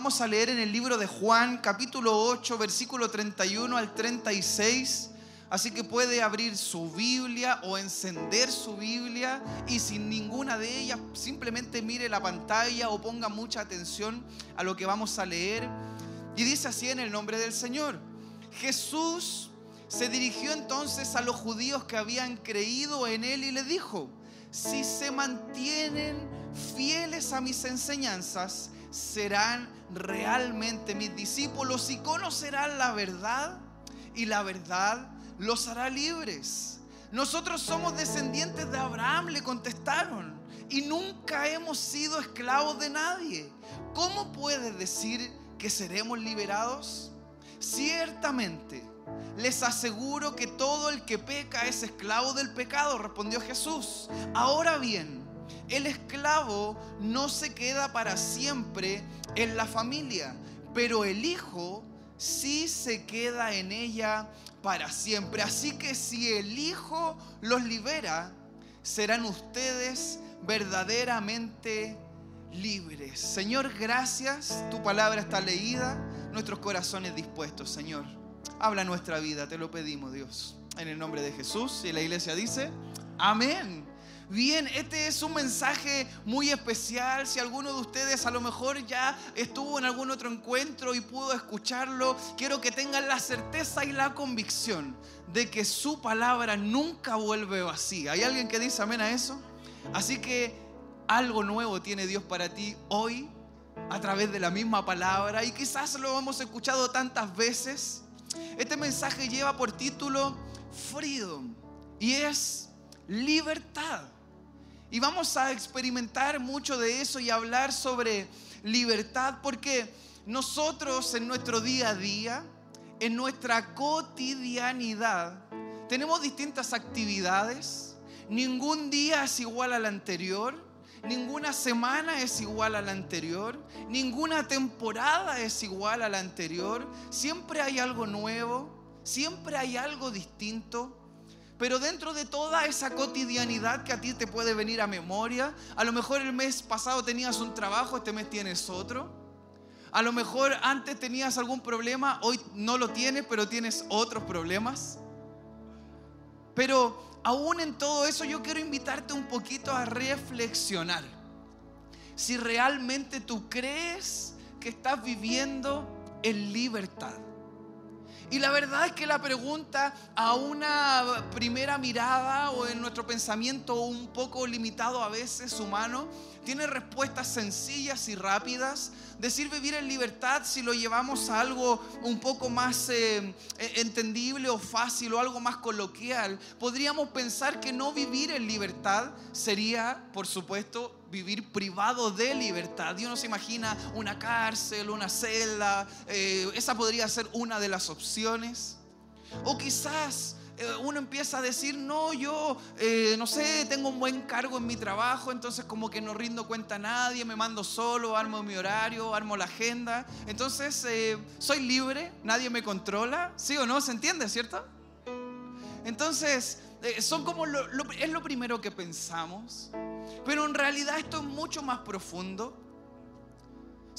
Vamos a leer en el libro de Juan, capítulo 8, versículo 31 al 36. Así que puede abrir su Biblia o encender su Biblia y sin ninguna de ellas simplemente mire la pantalla o ponga mucha atención a lo que vamos a leer. Y dice así en el nombre del Señor. Jesús se dirigió entonces a los judíos que habían creído en él y le dijo, si se mantienen fieles a mis enseñanzas, serán realmente mis discípulos y conocerán la verdad y la verdad los hará libres. Nosotros somos descendientes de Abraham, le contestaron, y nunca hemos sido esclavos de nadie. ¿Cómo puedes decir que seremos liberados? Ciertamente, les aseguro que todo el que peca es esclavo del pecado, respondió Jesús. Ahora bien, el esclavo no se queda para siempre en la familia, pero el hijo sí se queda en ella para siempre. Así que si el hijo los libera, serán ustedes verdaderamente libres. Señor, gracias. Tu palabra está leída, nuestros corazones dispuestos, Señor. Habla nuestra vida, te lo pedimos, Dios. En el nombre de Jesús. Y la iglesia dice, amén. Bien, este es un mensaje muy especial. Si alguno de ustedes a lo mejor ya estuvo en algún otro encuentro y pudo escucharlo, quiero que tengan la certeza y la convicción de que su palabra nunca vuelve vacía. ¿Hay alguien que dice amén a eso? Así que algo nuevo tiene Dios para ti hoy a través de la misma palabra y quizás lo hemos escuchado tantas veces. Este mensaje lleva por título Freedom y es libertad. Y vamos a experimentar mucho de eso y hablar sobre libertad porque nosotros en nuestro día a día, en nuestra cotidianidad, tenemos distintas actividades. Ningún día es igual al anterior. Ninguna semana es igual a la anterior. Ninguna temporada es igual a la anterior. Siempre hay algo nuevo. Siempre hay algo distinto. Pero dentro de toda esa cotidianidad que a ti te puede venir a memoria, a lo mejor el mes pasado tenías un trabajo, este mes tienes otro. A lo mejor antes tenías algún problema, hoy no lo tienes, pero tienes otros problemas. Pero aún en todo eso yo quiero invitarte un poquito a reflexionar. Si realmente tú crees que estás viviendo en libertad. Y la verdad es que la pregunta a una primera mirada o en nuestro pensamiento un poco limitado a veces humano, tiene respuestas sencillas y rápidas. Decir vivir en libertad, si lo llevamos a algo un poco más eh, entendible o fácil o algo más coloquial, podríamos pensar que no vivir en libertad sería, por supuesto, vivir privado de libertad. Dios no se imagina una cárcel, una celda. Eh, esa podría ser una de las opciones. O quizás uno empieza a decir, no, yo, eh, no sé, tengo un buen cargo en mi trabajo, entonces como que no rindo cuenta a nadie, me mando solo, armo mi horario, armo la agenda. Entonces, soy libre, nadie me controla. ¿Sí o no? ¿Se entiende, cierto? Entonces, son como es lo primero que pensamos. Pero en realidad esto es mucho más profundo.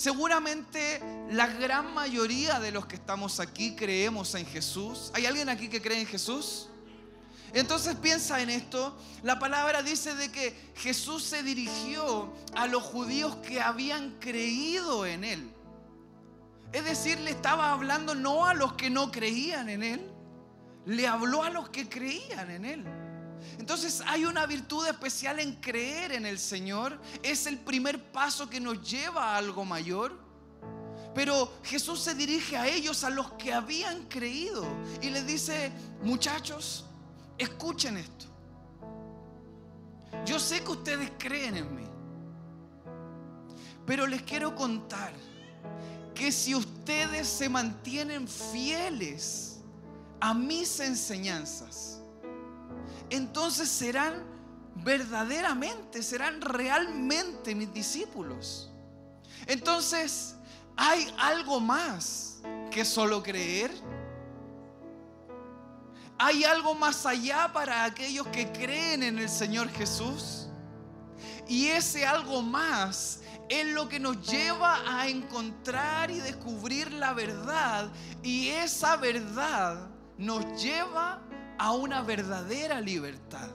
Seguramente la gran mayoría de los que estamos aquí creemos en Jesús. ¿Hay alguien aquí que cree en Jesús? Entonces piensa en esto. La palabra dice de que Jesús se dirigió a los judíos que habían creído en Él. Es decir, le estaba hablando no a los que no creían en Él, le habló a los que creían en Él. Entonces hay una virtud especial en creer en el Señor. Es el primer paso que nos lleva a algo mayor. Pero Jesús se dirige a ellos, a los que habían creído, y les dice, muchachos, escuchen esto. Yo sé que ustedes creen en mí, pero les quiero contar que si ustedes se mantienen fieles a mis enseñanzas, entonces serán verdaderamente, serán realmente mis discípulos. Entonces, ¿hay algo más que solo creer? ¿Hay algo más allá para aquellos que creen en el Señor Jesús? Y ese algo más es lo que nos lleva a encontrar y descubrir la verdad. Y esa verdad nos lleva a una verdadera libertad.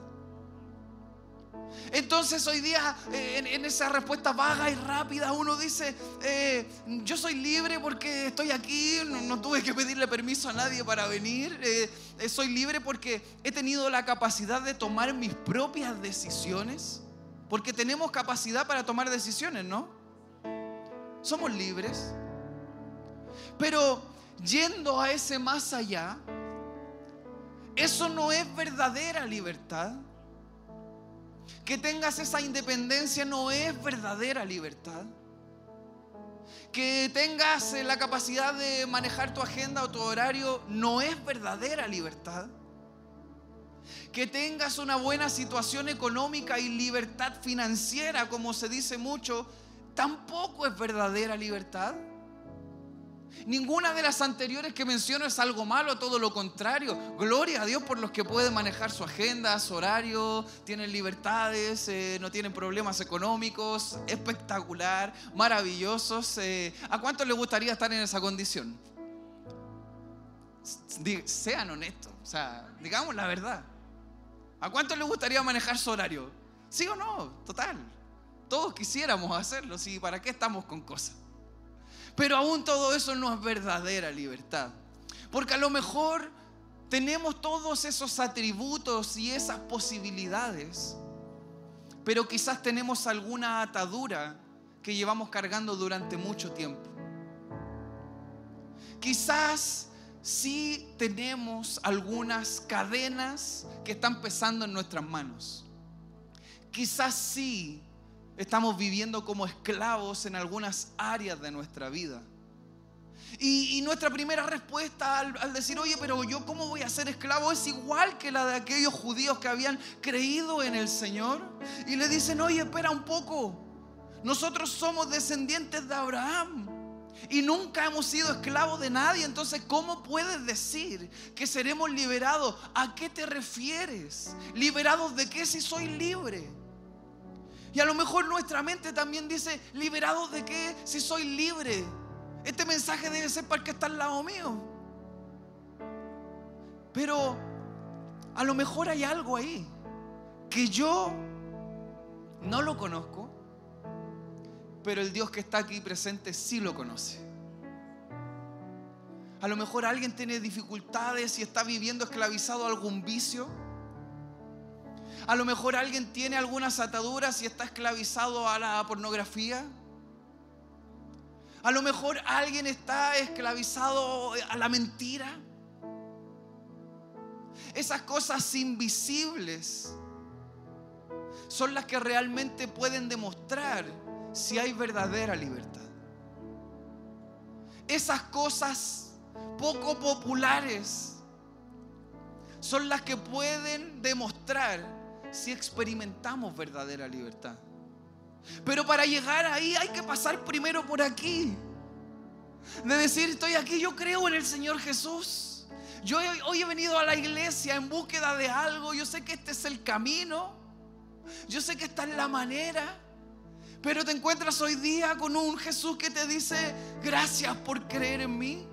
Entonces hoy día eh, en, esa respuesta vaga y rápida uno dice, eh, yo soy libre porque estoy aquí, no, tuve que pedirle permiso a nadie para venir, eh, soy libre porque he tenido la capacidad de tomar mis propias decisiones, porque tenemos capacidad para tomar decisiones, ¿no? Somos libres. Pero yendo a ese más allá, eso no es verdadera libertad. Que tengas esa independencia no es verdadera libertad. Que tengas eh, la capacidad de manejar tu agenda o tu horario no es verdadera libertad. Que tengas una buena situación económica y libertad financiera, como se dice mucho, tampoco es verdadera libertad. Ninguna de las anteriores que menciono es algo malo, todo lo contrario. Gloria a Dios por los que pueden manejar su agenda, su horario, tienen libertades, eh, no tienen problemas económicos. Espectacular, maravillosos. Eh, ¿A cuánto les gustaría estar en esa condición? Sean honestos, o sea, digamos la verdad. ¿A cuánto les gustaría manejar su horario? ¿Sí o no? Total. Todos quisiéramos hacerlo, ¿sí? ¿Para qué estamos con cosas? Pero aún todo eso no es verdadera libertad. Porque a lo mejor tenemos todos esos atributos y esas posibilidades, pero quizás tenemos alguna atadura que llevamos cargando durante mucho tiempo. Quizás sí tenemos algunas cadenas que están pesando en nuestras manos. Quizás sí Estamos viviendo como esclavos en algunas áreas de nuestra vida. Y, nuestra primera respuesta al, al, decir, oye, pero yo cómo voy a ser esclavo es igual que la de aquellos judíos que habían creído en el Señor. Y le dicen, oye, espera un poco. Nosotros somos descendientes de Abraham. Y nunca hemos sido esclavos de nadie. Entonces, ¿cómo puedes decir que seremos liberados? ¿A qué te refieres? ¿Liberados de qué si soy libre? Y a lo mejor nuestra mente también dice, ¿liberados de qué? Si soy libre. Este mensaje debe ser para el que está al lado mío. Pero a lo mejor hay algo ahí que yo no lo conozco, pero el Dios que está aquí presente sí lo conoce. A lo mejor alguien tiene dificultades y está viviendo esclavizado a algún vicio a lo mejor alguien tiene algunas ataduras y está esclavizado a la pornografía. A lo mejor alguien está esclavizado a la mentira. Esas cosas invisibles son las que realmente pueden demostrar si hay verdadera libertad. Esas cosas poco populares son las que pueden demostrar si experimentamos verdadera libertad. Pero para llegar ahí hay que pasar primero por aquí. De decir, estoy aquí, yo creo en el Señor Jesús. Yo hoy he venido a la iglesia en búsqueda de algo. Yo sé que este es el camino. Yo sé que esta es la manera. Pero te encuentras hoy día con un Jesús que te dice, gracias por creer en mí.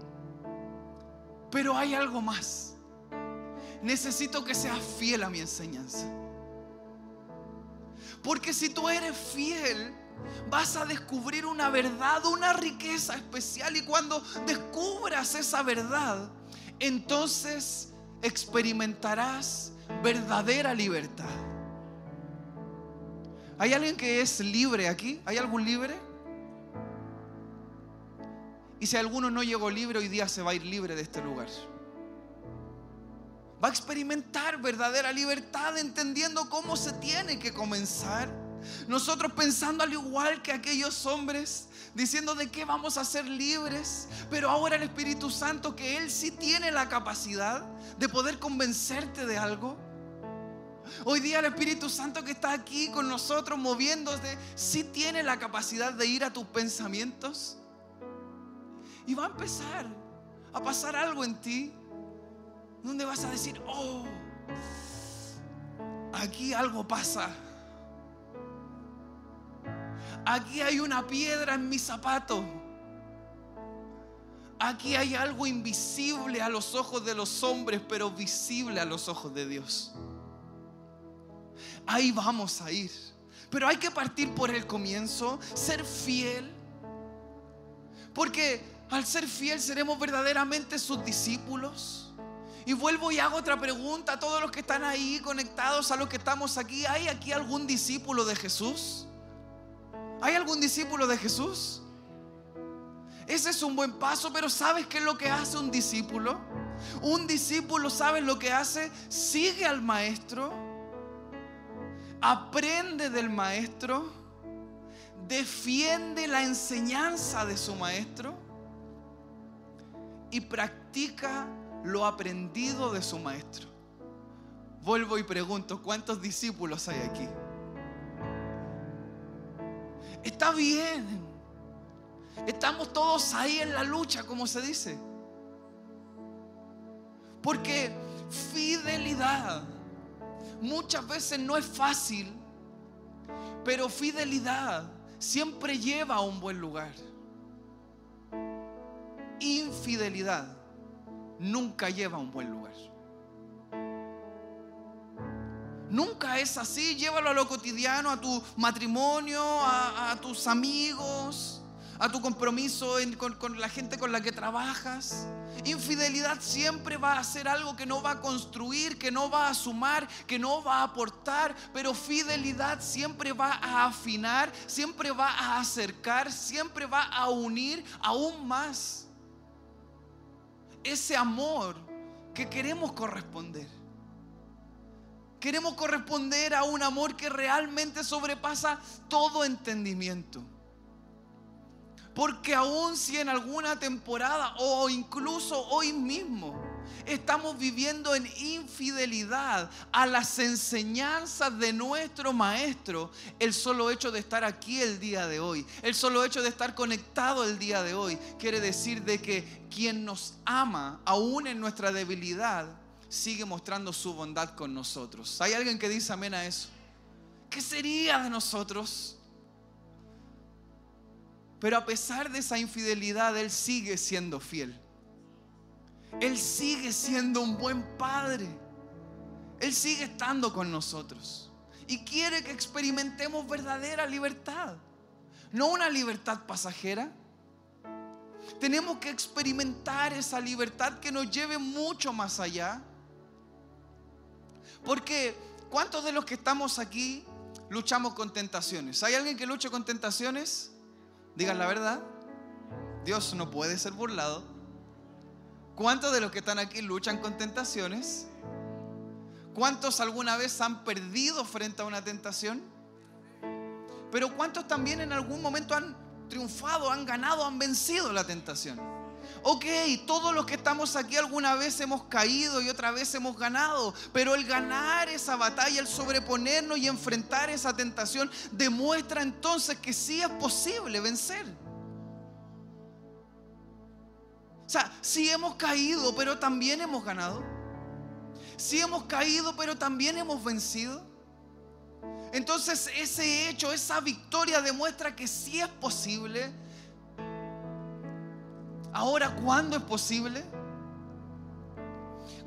Pero hay algo más. Necesito que seas fiel a mi enseñanza. Porque si tú eres fiel, vas a descubrir una verdad, una riqueza especial. Y cuando descubras esa verdad, entonces experimentarás verdadera libertad. ¿Hay alguien que es libre aquí? ¿Hay algún libre? Y si alguno no llegó libre, hoy día se va a ir libre de este lugar va a experimentar verdadera libertad entendiendo cómo se tiene que comenzar. Nosotros pensando al igual que aquellos hombres, diciendo de qué vamos a ser libres, pero ahora el Espíritu Santo, que Él sí tiene la capacidad de poder convencerte de algo. Hoy día el Espíritu Santo que está aquí con nosotros moviéndose, sí tiene la capacidad de ir a tus pensamientos. Y va a empezar a pasar algo en ti ¿Dónde vas a decir, oh, aquí algo pasa. aquí hay una piedra en mi zapato. Aquí hay algo invisible a los ojos de los hombres, pero visible a los ojos de Dios. Ahí vamos a ir. Pero hay que partir por el comienzo, ser fiel. Porque al ser fiel seremos verdaderamente sus discípulos. Y vuelvo y hago otra pregunta a todos los que están ahí conectados, a los que estamos aquí. ¿Hay aquí algún discípulo de Jesús? ¿Hay algún discípulo de Jesús? Ese es un buen paso, pero ¿sabes qué es lo que hace un discípulo? Un discípulo, ¿sabes lo que hace? Sigue al maestro, aprende del maestro, defiende la enseñanza de su maestro y practica lo aprendido de su maestro. Vuelvo y pregunto, ¿cuántos discípulos hay aquí? Está bien Estamos todos ahí en la lucha, como se dice. Porque fidelidad muchas veces no es fácil, pero fidelidad siempre lleva a un buen lugar. Infidelidad nunca lleva a un buen lugar. Nunca es así. Llévalo a lo cotidiano, a tu matrimonio, a, tus amigos a tu compromiso con, la gente con la que trabajas. Infidelidad siempre va a ser algo que no va a construir, que no va a sumar, que no va a aportar, pero fidelidad siempre va a afinar, siempre va a acercar, siempre va a unir aún más ese amor que queremos corresponder. Queremos corresponder a un amor que realmente sobrepasa todo entendimiento. Porque aún si en alguna temporada o incluso hoy mismo estamos viviendo en infidelidad a las enseñanzas de nuestro Maestro, el solo hecho de estar aquí el día de hoy, el solo hecho de estar conectado el día de hoy, quiere decir de que quien nos ama, aún en nuestra debilidad, sigue mostrando su bondad con nosotros. ¿Hay alguien que dice amén a eso? ¿Qué sería de nosotros? Pero a pesar de esa infidelidad, Él sigue siendo fiel. Él sigue siendo un buen padre. Él sigue estando con nosotros. Y quiere que experimentemos verdadera libertad. No una libertad pasajera. Tenemos que experimentar esa libertad que nos lleve mucho más allá. Porque ¿cuántos de los que estamos aquí luchamos con tentaciones? ¿Hay alguien que luche con tentaciones? Digan la verdad. Dios no puede ser burlado. ¿Cuántos de los que están aquí luchan con tentaciones? ¿Cuántos alguna vez han perdido frente a una tentación? Pero ¿cuántos también en algún momento han triunfado, han ganado, han vencido la tentación? Ok, todos los que estamos aquí alguna vez hemos caído y otra vez hemos ganado, pero el ganar esa batalla, el sobreponernos y enfrentar esa tentación, demuestra entonces que sí es posible vencer. Sea, sí hemos caído, pero también hemos ganado. Sí hemos caído, pero también hemos vencido. Entonces ese hecho, esa victoria demuestra que sí es posible Ahora, ¿cuándo es posible?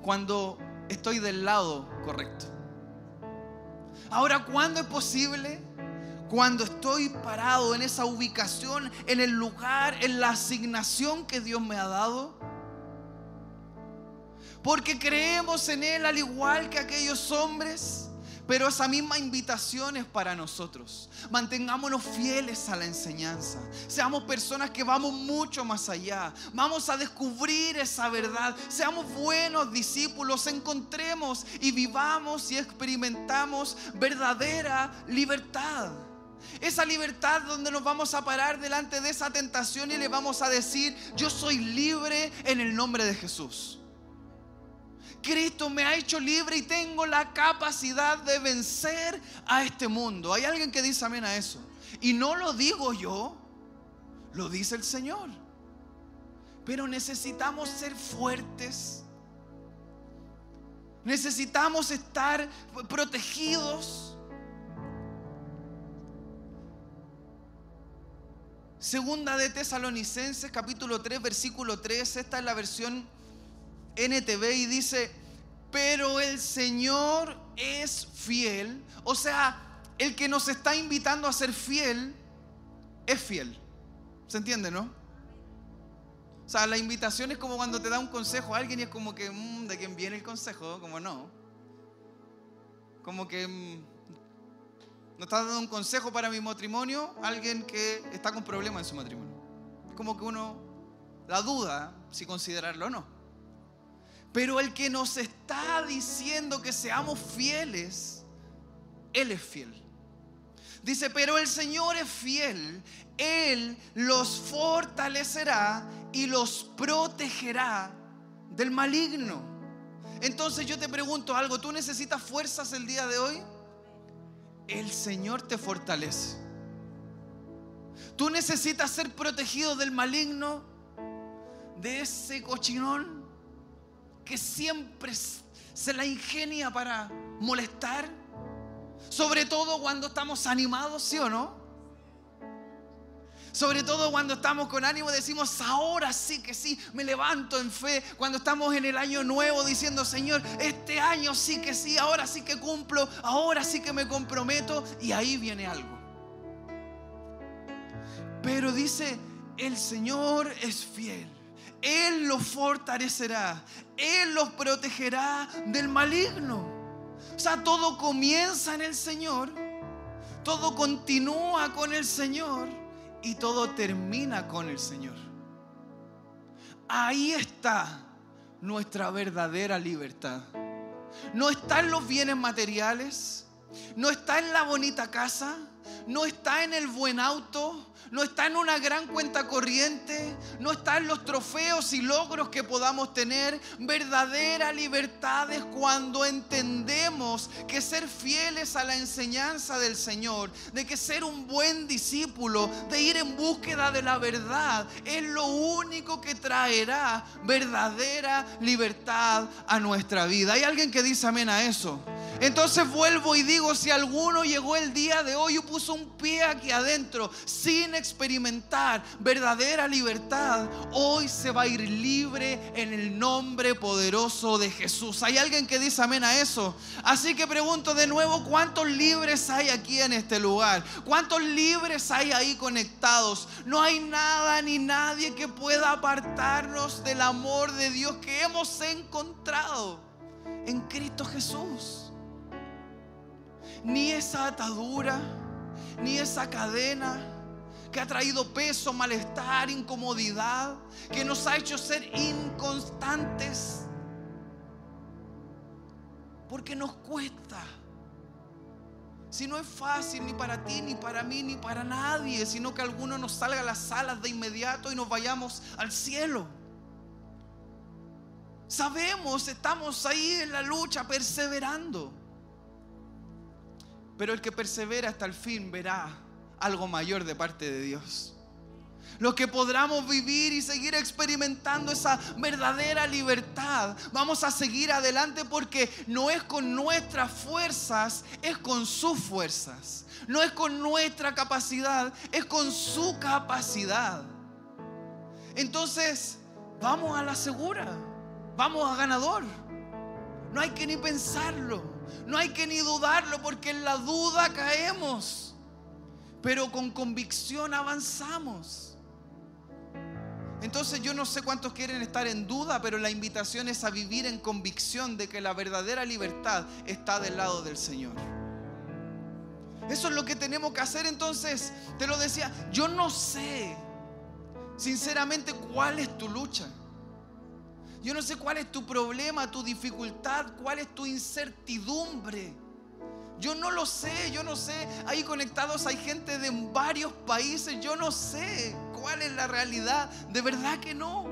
Cuando estoy del lado correcto. Ahora, ¿cuándo es posible? Cuando estoy parado en esa ubicación, en el lugar, en la asignación que Dios me ha dado. Porque creemos en Él al igual que aquellos hombres pero esa misma invitación es para nosotros. Mantengámonos fieles a la enseñanza. Seamos personas que vamos mucho más allá. Vamos a descubrir esa verdad. Seamos buenos discípulos. Encontremos y vivamos y experimentamos verdadera libertad. Esa libertad donde nos vamos a parar delante de esa tentación y le vamos a decir, yo soy libre en el nombre de Jesús. Cristo me ha hecho libre y tengo la capacidad de vencer a este mundo. Hay alguien que dice amén a eso. Y no lo digo yo, lo dice el Señor. Pero necesitamos ser fuertes. Necesitamos estar protegidos. Segunda de Tesalonicenses, capítulo 3, versículo 3. Esta es la versión NTV y dice, pero el Señor es fiel. O sea, el que nos está invitando a ser fiel es fiel. ¿Se entiende, no? O sea, la invitación es como cuando te da un consejo a alguien y es como que, mm, ¿de quién viene el consejo? Como no. Como que mm, no está dando un consejo para mi matrimonio alguien que está con problemas en su matrimonio. Es como que uno la duda si considerarlo o no. Pero el que nos está diciendo que seamos fieles, Él es fiel. Dice, pero el Señor es fiel, Él los fortalecerá y los protegerá del maligno. Entonces yo te pregunto algo, ¿tú necesitas fuerzas el día de hoy? El Señor te fortalece. Tú necesitas ser protegido del maligno, de ese cochinón que siempre se la ingenia para molestar, sobre todo cuando estamos animados, ¿sí o no? Sobre todo cuando estamos con ánimo decimos, ahora sí que sí, me levanto en fe. Cuando estamos en el año nuevo diciendo, Señor, este año sí que sí, ahora sí que cumplo, ahora sí que me comprometo. Y ahí viene algo. Pero dice, el Señor es fiel. Él los fortalecerá. Él los protegerá del maligno. O sea, todo comienza en el Señor. Todo continúa con el Señor. Y todo termina con el Señor. Ahí está nuestra verdadera libertad. No está en los bienes materiales. No está en la bonita casa. No está en el buen auto no está en una gran cuenta corriente, no está en los trofeos y logros que podamos tener. Verdadera libertad es cuando entendemos que ser fieles a la enseñanza del Señor, de que ser un buen discípulo, de ir en búsqueda de la verdad, es lo único que traerá verdadera libertad a nuestra vida. ¿Hay alguien que dice amén a eso? Entonces vuelvo y digo, si alguno llegó el día de hoy puso un pie aquí adentro sin experimentar verdadera libertad, hoy se va a ir libre en el nombre poderoso de Jesús. ¿Hay alguien que dice amén a eso? Así que pregunto de nuevo, ¿cuántos libres hay aquí en este lugar? ¿Cuántos libres hay ahí conectados? No hay nada ni nadie que pueda apartarnos del amor de Dios que hemos encontrado en Cristo Jesús ni esa atadura, ni esa cadena que ha traído peso, malestar, incomodidad, que nos ha hecho ser inconstantes. Porque nos cuesta. Si no es fácil ni para ti, ni para mí, ni para nadie, sino que alguno nos salga a las alas de inmediato y nos vayamos al cielo. Sabemos, estamos ahí en la lucha, perseverando. Pero el que persevera hasta el fin verá algo mayor de parte de Dios. Los que podamos vivir y seguir experimentando esa verdadera libertad, vamos a seguir adelante porque no es con nuestras fuerzas, es con sus fuerzas. No es con nuestra capacidad, es con su capacidad. Entonces, vamos a la segura, vamos a ganador. No hay que ni pensarlo. No hay que ni dudarlo porque en la duda caemos, pero con convicción avanzamos. Entonces yo no sé cuántos quieren estar en duda, pero la invitación es a vivir en convicción de que la verdadera libertad está del lado del Señor. Eso es lo que tenemos que hacer entonces. Te lo decía, yo no sé sinceramente cuál es tu lucha. Yo no sé cuál es tu problema, tu dificultad, cuál es tu incertidumbre. Yo no lo sé, yo no sé. Ahí conectados hay gente de varios países. Yo no sé cuál es la realidad. De verdad que no.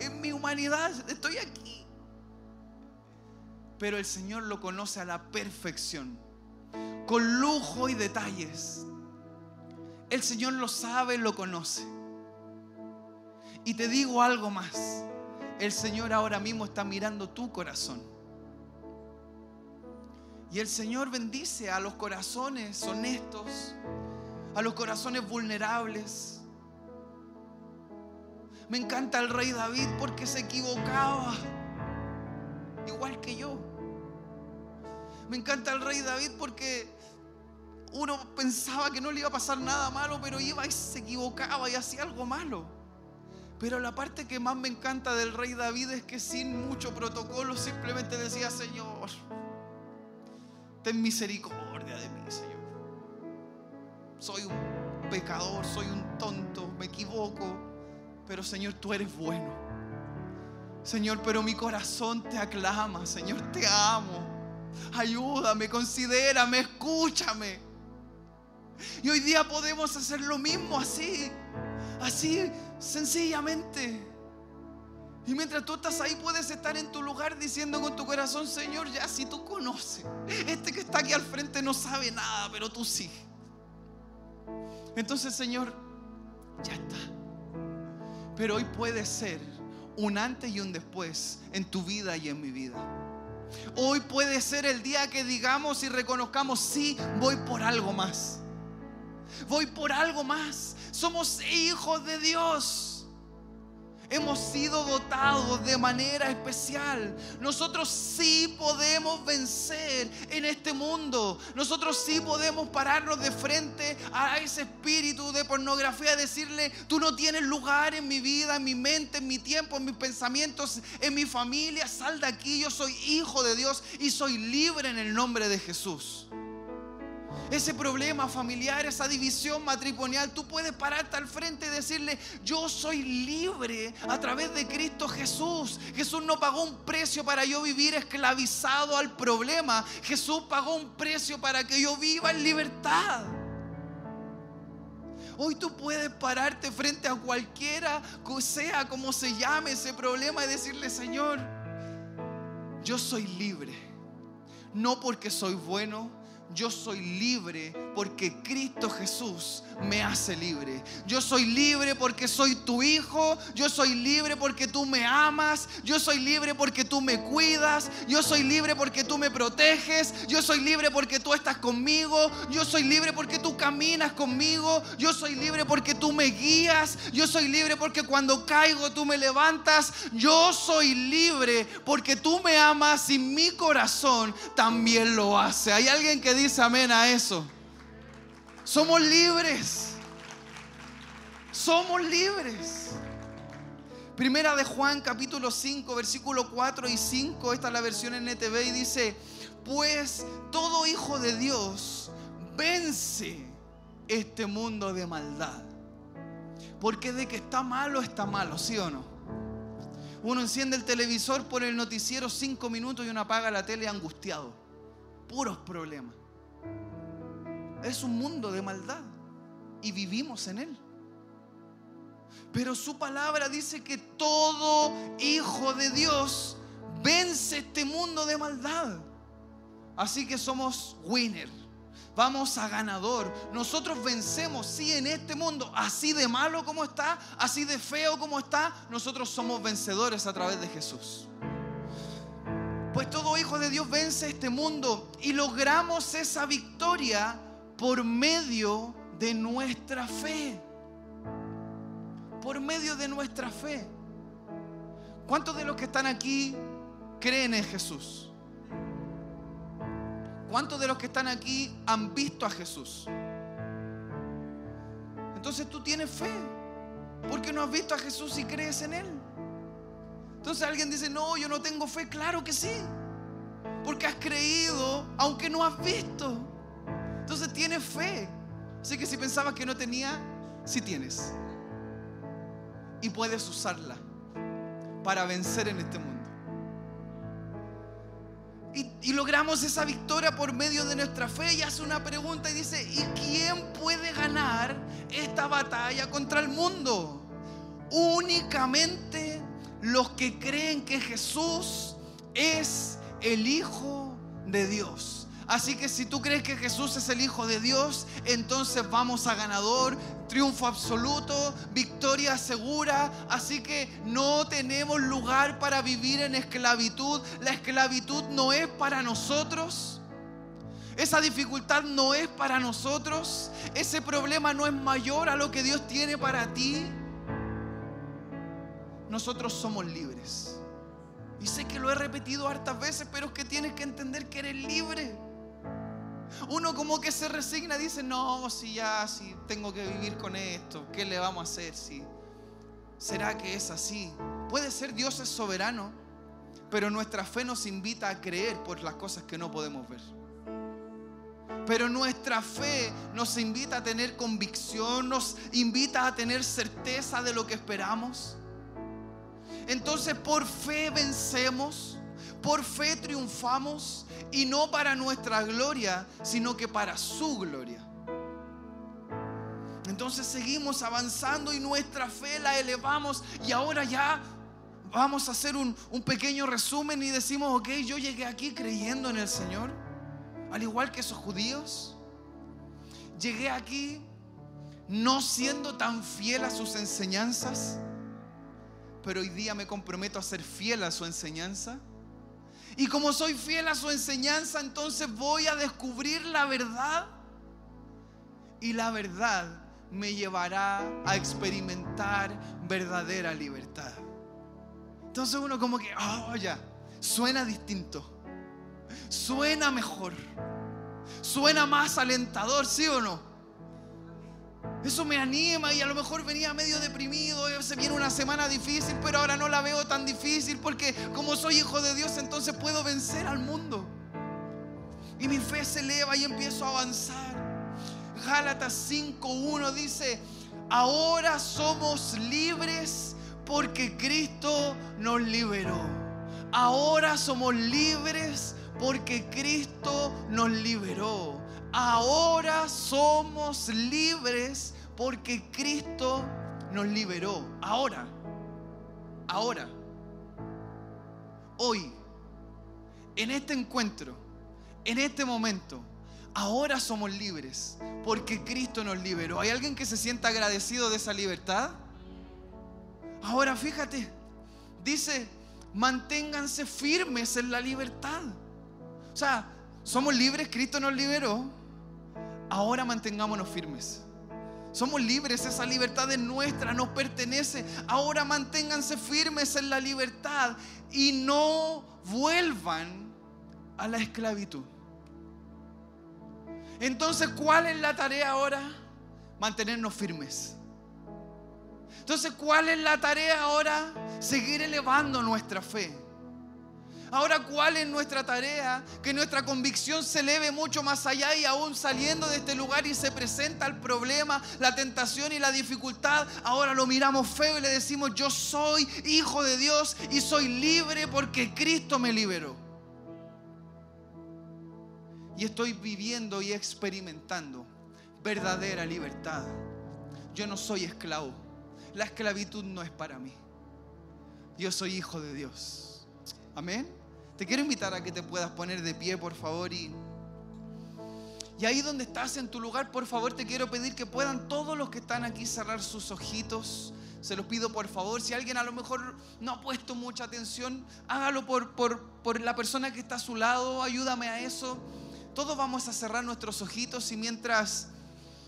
En mi humanidad estoy aquí. Pero el Señor lo conoce a la perfección. Con lujo y detalles. El Señor lo sabe, lo conoce. Y te digo algo más. El Señor ahora mismo está mirando tu corazón. Y el Señor bendice a los corazones honestos, a los corazones vulnerables, Me encanta el rey David porque se equivocaba, igual que yo. Me encanta el rey David porque uno pensaba que no le iba a pasar nada malo, pero iba y se equivocaba y hacía algo malo. Pero la parte que más me encanta del rey David es que sin mucho protocolo simplemente decía, Señor, ten misericordia de mí, Señor. Soy un pecador, soy un tonto, me equivoco, pero Señor, tú eres bueno. Señor, pero mi corazón te aclama, Señor, te amo. Ayúdame, considérame, escúchame. Y hoy día podemos hacer lo mismo así, así sencillamente. Y mientras tú estás ahí puedes estar en tu lugar diciendo con tu corazón, Señor, ya si tú conoces, este que está aquí al frente no sabe nada, pero tú sí. Entonces, Señor, ya está. Pero hoy puede ser un antes y un después en tu vida y en mi vida. Hoy puede ser el día que digamos y reconozcamos, sí, voy por algo más. Voy por algo más. Somos hijos de Dios. Hemos sido dotados de manera especial. Nosotros sí podemos vencer en este mundo. Nosotros sí podemos pararnos de frente a ese espíritu de pornografía y decirle, tú no tienes lugar en mi vida, en mi mente, en mi tiempo, en mis pensamientos, en mi familia. Sal de aquí, yo soy hijo de Dios y soy libre en el nombre de Jesús ese problema familiar, esa división matrimonial, tú puedes pararte al frente y decirle, yo soy libre a través de Cristo Jesús. Jesús no pagó un precio para yo vivir esclavizado al problema. Jesús pagó un precio para que yo viva en libertad. Hoy tú puedes pararte frente a cualquiera, sea como se llame ese problema, y decirle, Señor, yo soy libre. No porque soy bueno, yo soy libre porque Cristo Jesús me hace libre. Yo soy libre porque soy tu hijo. Yo soy libre porque tú me amas. Yo soy libre porque tú me cuidas. Yo soy libre porque tú me proteges. Yo soy libre porque tú estás conmigo. Yo soy libre porque tú caminas conmigo. Yo soy libre porque tú me guías. Yo soy libre porque cuando caigo tú me levantas. Yo soy libre porque tú me amas y mi corazón también lo hace. Hay alguien que dice amén a eso? Somos libres. Somos libres. Primera de Juan capítulo 5, versículo 4 y 5, esta es la versión en NTV y dice, pues todo hijo de Dios vence este mundo de maldad. Porque de que está malo, está malo, ¿sí o no? Uno enciende el televisor, pone el noticiero cinco minutos y uno apaga la tele angustiado. Puros problemas. Es un mundo de maldad y vivimos en él. Pero su palabra dice que todo hijo de Dios vence este mundo de maldad. Así que somos winner. Vamos a ganador. Nosotros vencemos, sí, en este mundo, así de malo como está, así de feo como está, nosotros somos vencedores a través de Jesús. Pues todo hijo de Dios vence este mundo y logramos esa victoria por medio de nuestra fe. Por medio de nuestra fe. ¿Cuántos de los que están aquí creen en Jesús? ¿Cuántos de los que están aquí han visto a Jesús? Entonces tú tienes fe. Porque no has visto a Jesús y crees en Él. Entonces alguien dice, no, yo no tengo fe. Claro que sí. Porque has creído aunque no has visto. Entonces tienes fe. Así que si pensabas que no tenía, sí tienes. Y puedes usarla para vencer en este mundo. Y, logramos esa victoria por medio de nuestra fe. Y hace una pregunta y dice, ¿y quién puede ganar esta batalla contra el mundo? Únicamente los que creen que Jesús es el Hijo de Dios. Así que si tú crees que Jesús es el Hijo de Dios, entonces vamos a ganador, triunfo absoluto, victoria segura. Así que no tenemos lugar para vivir en esclavitud. La esclavitud no es para nosotros. Esa dificultad no es para nosotros. Ese problema no es mayor a lo que Dios tiene para ti. nosotros somos libres. Y sé que lo he repetido hartas veces, pero es que tienes que entender que eres libre. Uno como que se resigna dice, no, si ya, si tengo que vivir con esto, ¿qué le vamos a hacer? Si, ¿Será que es así? Puede ser Dios es soberano, pero nuestra fe nos invita a creer por las cosas que no podemos ver. Pero nuestra fe nos invita a tener convicción, nos invita a tener certeza de lo que esperamos. Entonces por fe vencemos, por fe triunfamos y no para nuestra gloria, sino que para su gloria. Entonces seguimos avanzando y nuestra fe la elevamos y ahora ya vamos a hacer un, pequeño resumen y decimos, ok, yo llegué aquí creyendo en el Señor, al igual que esos judíos. Llegué aquí no siendo tan fiel a sus enseñanzas, pero hoy día me comprometo a ser fiel a su enseñanza. Y como soy fiel a su enseñanza, entonces voy a descubrir la verdad. Y la verdad me llevará a experimentar verdadera libertad. Entonces uno como que, oh ya, suena distinto. Suena mejor. Suena más alentador, ¿sí o no? Eso me anima y a lo mejor venía medio deprimido, se viene una semana difícil, pero ahora no la veo tan difícil porque como soy hijo de Dios entonces puedo vencer al mundo. Y mi fe se eleva y empiezo a avanzar. Gálatas 5.1 dice, ahora somos libres porque Cristo nos liberó. Ahora somos libres porque Cristo nos liberó. Ahora somos libres porque Cristo nos liberó. Ahora, ahora, hoy, en este encuentro, en este momento, ahora somos libres porque Cristo nos liberó. ¿Hay alguien que se sienta agradecido de esa libertad? Ahora fíjate, dice, manténganse firmes en la libertad. O sea, somos libres, Cristo nos liberó. Ahora mantengámonos firmes. Somos libres, esa libertad es nuestra, nos pertenece. Ahora manténganse firmes en la libertad y no vuelvan a la esclavitud. Entonces, ¿cuál es la tarea ahora? Mantenernos firmes. Entonces, ¿cuál es la tarea ahora? Seguir elevando nuestra fe. Ahora, ¿cuál es nuestra tarea? Que nuestra convicción se eleve mucho más allá y aún saliendo de este lugar y se presenta el problema, la tentación y la dificultad. Ahora lo miramos feo y le decimos, yo soy hijo de Dios y soy libre porque Cristo me liberó. Y estoy viviendo y experimentando verdadera libertad. Yo no soy esclavo. La esclavitud no es para mí. Yo soy hijo de Dios. Amén. Te quiero invitar a que te puedas poner de pie, por favor. Y, y ahí donde estás en tu lugar, por favor, te quiero pedir que puedan todos los que están aquí cerrar sus ojitos. Se los pido por favor. Si alguien a lo mejor no ha puesto mucha atención, hágalo por, por, por la persona que está a su lado. Ayúdame a eso. Todos vamos a cerrar nuestros ojitos y mientras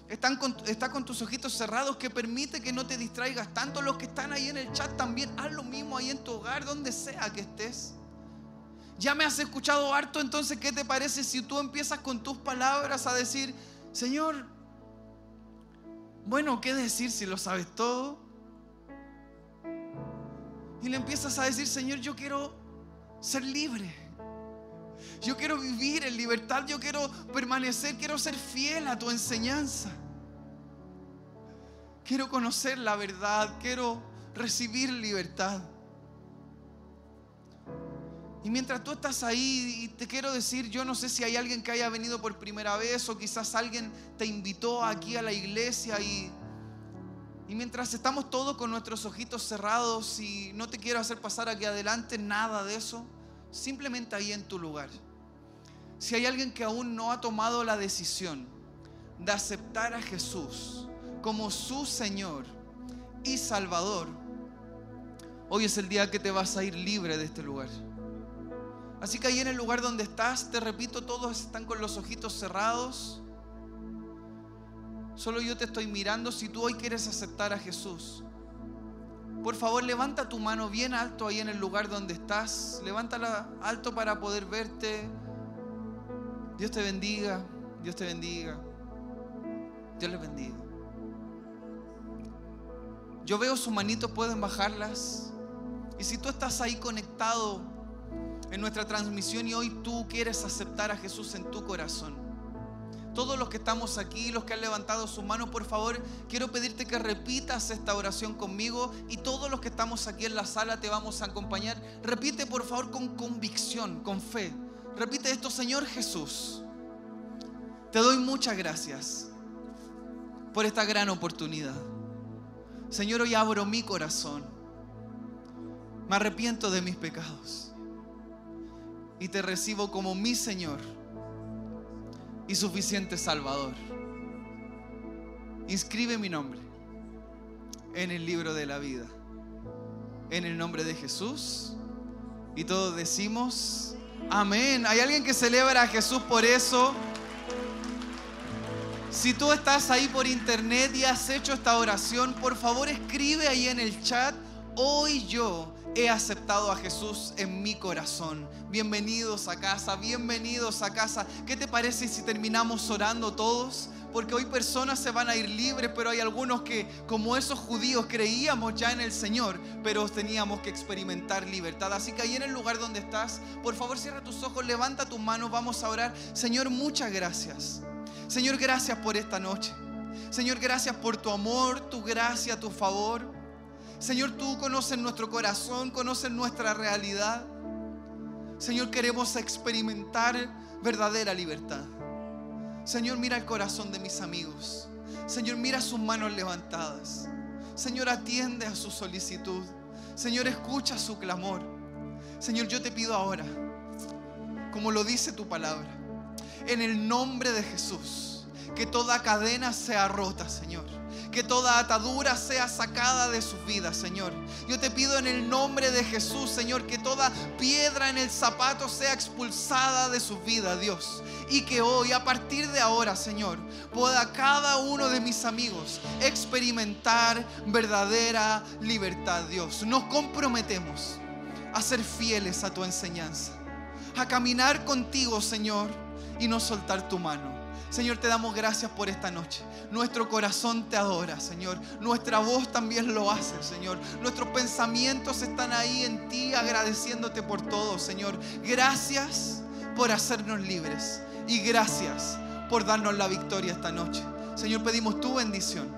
están con, está con tus ojitos cerrados, que permite que no te distraigas tanto. Los que están ahí en el chat también, haz lo mismo ahí en tu hogar, donde sea que estés. Ya me has escuchado harto, entonces, ¿qué te parece si tú empiezas con tus palabras a decir, Señor, bueno, ¿qué decir si lo sabes todo? Y le empiezas a decir, Señor, yo quiero ser libre. Yo quiero vivir en libertad, yo quiero permanecer, quiero ser fiel a tu enseñanza. Quiero conocer la verdad, quiero recibir libertad. Y mientras tú estás ahí, y te quiero decir, yo no sé si hay alguien que haya venido por primera vez o quizás alguien te invitó aquí a la iglesia y, y mientras estamos todos con nuestros ojitos cerrados y no te quiero hacer pasar aquí adelante nada de eso, simplemente ahí en tu lugar. Si hay alguien que aún no ha tomado la decisión de aceptar a Jesús como su Señor y Salvador, hoy es el día que te vas a ir libre de este lugar. Así que ahí en el lugar donde estás, te repito, todos están con los ojitos cerrados. Solo yo te estoy mirando si tú hoy quieres aceptar a Jesús. por favor levanta tu mano bien alto ahí en el lugar donde estás. Levántala alto para poder verte. Dios te bendiga, Dios te bendiga. Dios les bendiga. Yo veo sus manitos, pueden bajarlas. Y si tú estás ahí conectado en nuestra transmisión y hoy tú quieres aceptar a Jesús en tu corazón, todos los que estamos aquí, los que han levantado su mano, por favor, quiero pedirte que repitas esta oración conmigo y todos los que estamos aquí en la sala te vamos a acompañar. Repite por favor con convicción, con fe. Repite esto, Señor Jesús. Te doy muchas gracias por esta gran oportunidad. Señor, hoy abro mi corazón. Me arrepiento de mis pecados. Y te recibo como mi Señor y suficiente Salvador. Inscribe mi nombre en el libro de la vida. En el nombre de Jesús. Y todos decimos, amén. ¿Hay alguien que celebra a Jesús por eso? Si tú estás ahí por internet y has hecho esta oración, por favor escribe ahí en el chat, hoy yo he aceptado a Jesús en mi corazón. Bienvenidos a casa, bienvenidos a casa. ¿Qué te parece si terminamos orando todos? Porque hoy personas se van a ir libres, pero hay algunos que, como esos judíos, creíamos ya en el Señor, pero teníamos que experimentar libertad. Así que ahí en el lugar donde estás, por favor cierra tus ojos, levanta tus manos, vamos a orar. Señor, muchas gracias. Señor, gracias por esta noche. Señor, gracias por tu amor, tu gracia, tu favor. Señor, tú conoces nuestro corazón, conoces nuestra realidad. Señor, queremos experimentar verdadera libertad. Señor, mira el corazón de mis amigos. Señor, mira sus manos levantadas. Señor, atiende a su solicitud. Señor, escucha su clamor. Señor, yo te pido ahora, como lo dice tu palabra, en el nombre de Jesús. Que toda cadena sea rota, Señor. Que toda atadura sea sacada de sus vidas, Señor. Yo te pido en el nombre de Jesús, Señor, que toda piedra en el zapato sea expulsada de sus vidas, Dios. Y que hoy, a partir de ahora, Señor, pueda cada uno de mis amigos experimentar verdadera libertad, Dios. Nos comprometemos a ser fieles a tu enseñanza, a caminar contigo, Señor y no soltar tu mano. Señor, te damos gracias por esta noche. Nuestro corazón te adora, Señor. Nuestra voz también lo hace, Señor. Nuestros pensamientos están ahí en ti agradeciéndote por todo, Señor. Gracias por hacernos libres y gracias por darnos la victoria esta noche. Señor, pedimos tu bendición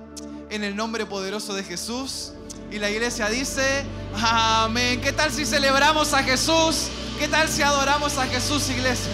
en el nombre poderoso de Jesús. Y la iglesia dice, amén. ¿Qué tal si celebramos a Jesús? ¿Qué tal si adoramos a Jesús, iglesia?